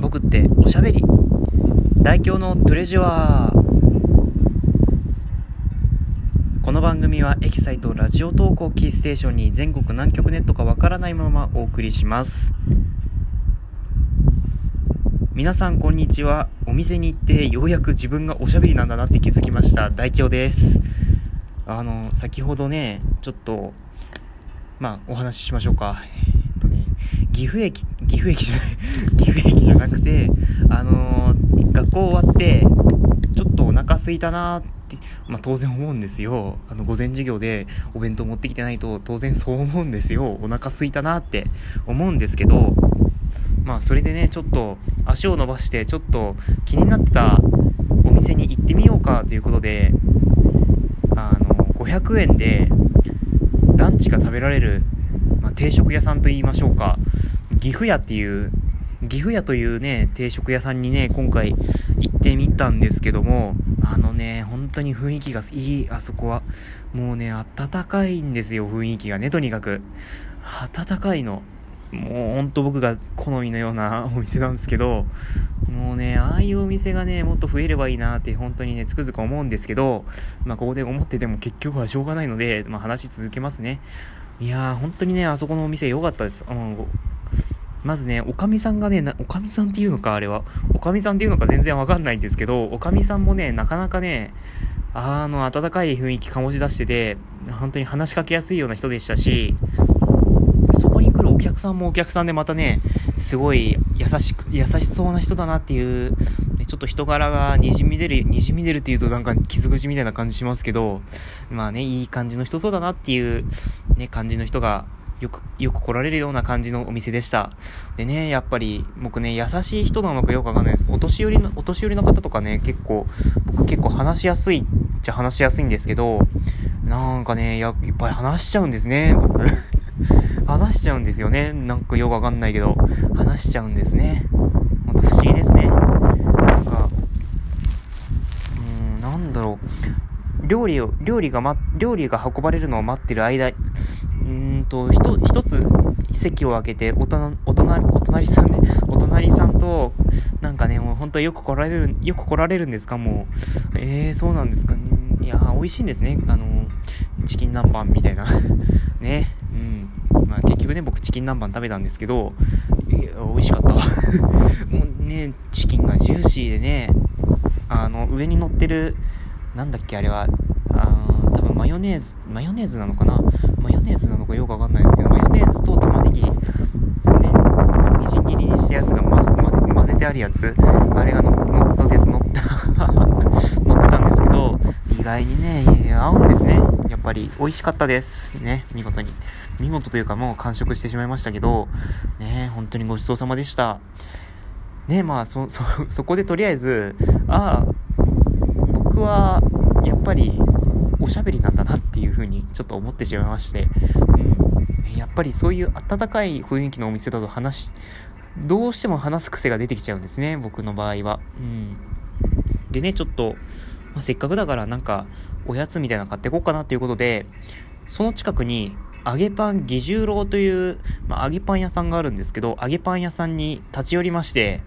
僕っておしゃべり。大京のトレジュアー。この番組はエキサイトラジオ投稿キーステーションに全国何局ネットかわからないままお送りします。皆さんこんにちは。お店に行ってようやく自分がおしゃべりなんだなって気づきました。大京です。あの先ほどねちょっとまあお話ししましょうか。えっとね岐阜駅岐阜駅じゃない。岐阜駅じゃなくてあのー学校終わってちょっとお腹空いたなーって、まあ、当然思うんですよ。あの午前授業でお弁当持ってきてないと当然そう思うんですよ。お腹空いたなって思うんですけどまあそれでねちょっと足を伸ばしてちょっと気になってたお店に行ってみようかということであの500円でランチが食べられる、まあ、定食屋さんといいましょうか。岐阜屋っていう岐阜屋というね定食屋さんにね今回行ってみたんですけどもあのね本当に雰囲気がいいあそこは。もうね暖かいんですよ雰囲気がねとにかく。暖かいの。もうほんと僕が好みのような お店なんですけどもうねああいうお店がねもっと増えればいいなって本当にねつくづく思うんですけどまあここで思ってても結局はしょうがないので、まあ、話続けますね。いやー本当にねあそこのお店良かったです、うんまずね、おかみさんがね、おかみさんっていうのか、あれは。おかみさんっていうのか全然わかんないんですけど、おかみさんもね、なかなかね、あの、温かい雰囲気醸し出してて、本当に話しかけやすいような人でしたし、そこに来るお客さんもお客さんでまたね、すごい優しく、優しそうな人だなっていう、ちょっと人柄が滲み出る、滲み出るっていうとなんか傷口みたいな感じしますけど、まあね、いい感じの人そうだなっていう、ね、感じの人がよく、よく来られるような感じのお店でした。でね、やっぱり、僕ね、優しい人なのかよくわかんないです。お年寄りの、お年寄りの方とかね、結構、僕結構話しやすいっちゃ話しやすいんですけど、なんかね、やいっぱい話しちゃうんですね、僕。話しちゃうんですよね。なんかよくわかんないけど、話しちゃうんですね。ほんと不思議ですね。なんか、うーん、なんだろう。料理を、料理がま、料理が運ばれるのを待ってる間、と、ひと、一つ席を空けて、おと、お隣、お隣さんね、お隣さんと、なんかね、もう本当よく来られる、よく来られるんですかもう。えー、そうなんですかね。いやー、美味しいんですね。あの、チキン南蛮みたいな。ね。うん。まあ結局ね、僕チキン南蛮食べたんですけど、美味しかった。もうね、チキンがジューシーでね、あの、上に乗ってる、なんだっけ、あれは、マヨネーズ、マヨネーズなのかな？マヨネーズなのかよくわかんないですけど、マヨネーズと玉ねぎ、ね、みじん切りにしたやつが混ぜ混ぜてあるやつ、あれがの乗っって、乗った、乗ってたんですけど、意外にね、合うんですね。やっぱり、美味しかったです。ね、見事に。見事というかもう完食してしまいましたけど、ね、本当にごちそうさまでした。ね、まあ、そ、そ、そこでとりあえず、ああ、僕は、やっぱり、おしゃべりなんだなっていう風にちょっと思ってしまいまして、うん、やっぱりそういう温かい雰囲気のお店だと話し、どうしても話す癖が出てきちゃうんですね、僕の場合は。うん。でね、ちょっと、まあ、せっかくだからなんか、おやつみたいなの買ってこうかなということで、その近くに、揚げパン義十郎という、まあ、揚げパン屋さんがあるんですけど、揚げパン屋さんに立ち寄りまして、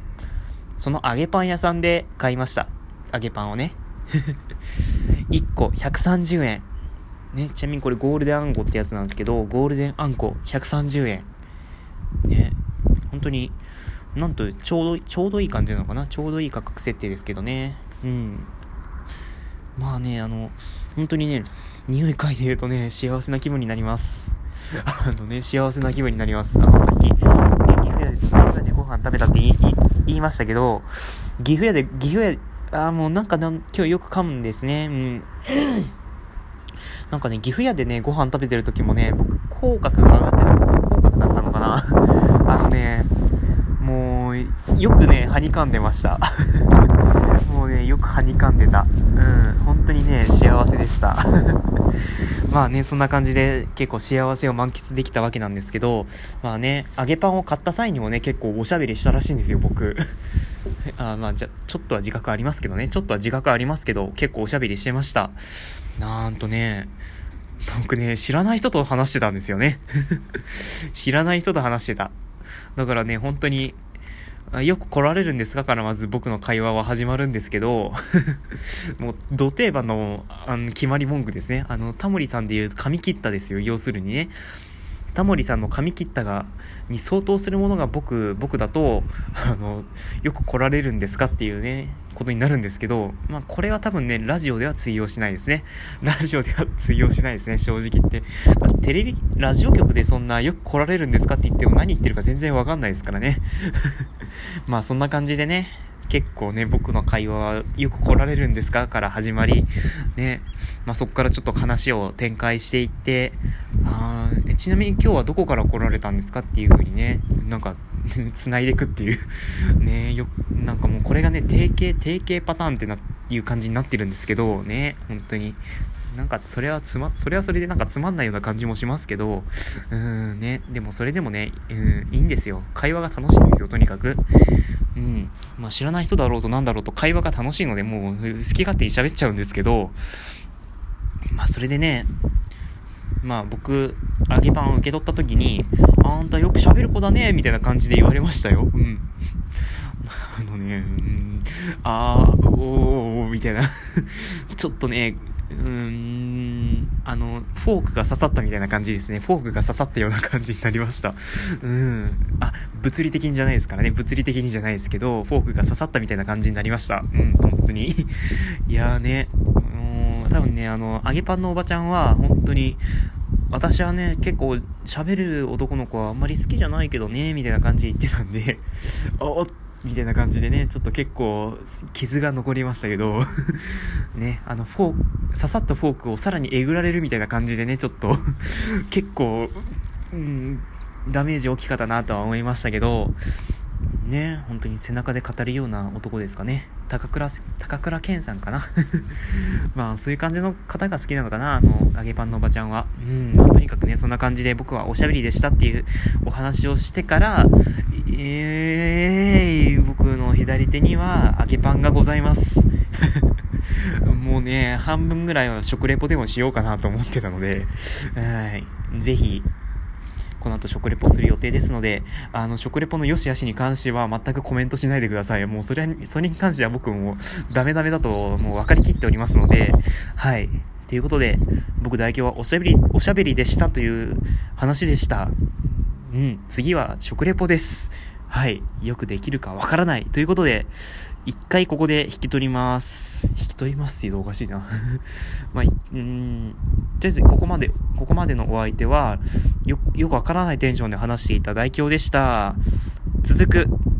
その揚げパン屋さんで買いました。揚げパンをね。1個130円。ね、ちなみにこれゴールデンあんこってやつなんですけど、ゴールデンあんこ130円。ね、本当に、なんとちょうど、ちょうどいい感じなのかな？ちょうどいい価格設定ですけどね。うん。まあね、あの、本当にね、匂い嗅いでるとね、幸せな気分になります。あのね、幸せな気分になります。あの、さっき、ね、岐阜屋で、岐阜屋でご飯食べたって言いましたけど、岐阜屋で、岐阜屋、あーもうなんかなん今日よく噛むんですね。うん。なんかね、岐阜屋でね、ご飯食べてる時もね、僕、口角が上がってたの、口角だったのかな あのね、もう、よくね、はにかんでました。もうね、よくはにかんでた。うん、本当にね、幸せでした。まあね、そんな感じで結構幸せを満喫できたわけなんですけど、まあね、揚げパンを買った際にもね、結構おしゃべりしたらしいんですよ、僕。あまあ、じゃ、ちょっとは自覚ありますけどね、ちょっとは自覚ありますけど、結構おしゃべりしてました。なんとね、僕ね、知らない人と話してたんですよね。知らない人と話してた。だからね、本当に、よく来られるんですかからまず僕の会話は始まるんですけど、もう、土定番の、あの、決まり文句ですね。あの、タモリさんで言う髪切ったですよ、要するにね。タモリさんの髪切ったが、に相当するものが僕、僕だと、あの、よく来られるんですかっていうね、ことになるんですけど、まあ、これは多分ね、ラジオでは通用しないですね。ラジオでは通用しないですね、正直言って。テレビ、ラジオ局でそんなよく来られるんですかって言っても何言ってるか全然わかんないですからね。まあ、そんな感じでね、結構ね、僕の会話はよく来られるんですかから始まり、ね、まあ、そこからちょっと話を展開していって、あちなみに今日はどこから来られたんですかっていう風にね、なんか 繋いでくっていう ねよ、なんかもうこれがね、定型、定型パターンってな、いう感じになってるんですけど、ね、本当に。なんか、それはつま、それはそれでなんかつまんないような感じもしますけど、うーん、ね、でもそれでもね、うん、いいんですよ。会話が楽しいんですよ、とにかく。うん。まあ、知らない人だろうとなんだろうと会話が楽しいので、もう好き勝手に喋っちゃうんですけど、まあ、それでね、まあ僕、揚げパンを受け取った時に、あんたよく喋る子だね、みたいな感じで言われましたよ。うん。あのね、うん、あー、おー、みたいな ちょっとね、うーん、あの、フォークが刺さったみたいな感じですね。フォークが刺さったような感じになりました。うん。あ、物理的にじゃないですからね。物理的にじゃないですけど、フォークが刺さったみたいな感じになりました。うん、本当に。いやーね、多分ね、あの、揚げパンのおばちゃんは、本当に、私はね、結構喋る男の子はあんまり好きじゃないけどね、みたいな感じで言ってたんで、おっみたいな感じでね、ちょっと結構傷が残りましたけど ね、あの、フォーク、刺さったフォークをさらにえぐられるみたいな感じでね、ちょっと 結構、うん、ダメージ大きかったなとは思いましたけど、ね、本当に背中で語るような男ですかね。高倉、高倉健さんかな。まあ、そういう感じの方が好きなのかな、あの、揚げパンのおばちゃんは。うん、ま、とにかくね、そんな感じで僕はおしゃべりでしたっていうお話をしてから、えー、僕の左手には揚げパンがございます。もうね、半分ぐらいは食レポでもしようかなと思ってたので、はい。ぜひ、この後食レポする予定ですので、あの、食レポの良し悪しに関しては全くコメントしないでください。もうそれ、それに関しては僕もダメダメだともう分かりきっておりますので、はい。ということで、僕代表はおしゃべり、おしゃべりでしたという話でした。うん、次は食レポです。はい。よくできるかわからない。ということで、一回ここで引き取ります。引き取りますって言うとおかしいな。まあ、うん、とりあえずここまで、ここまでのお相手は、よ、よくわからないテンションで話していた大京でした。続く。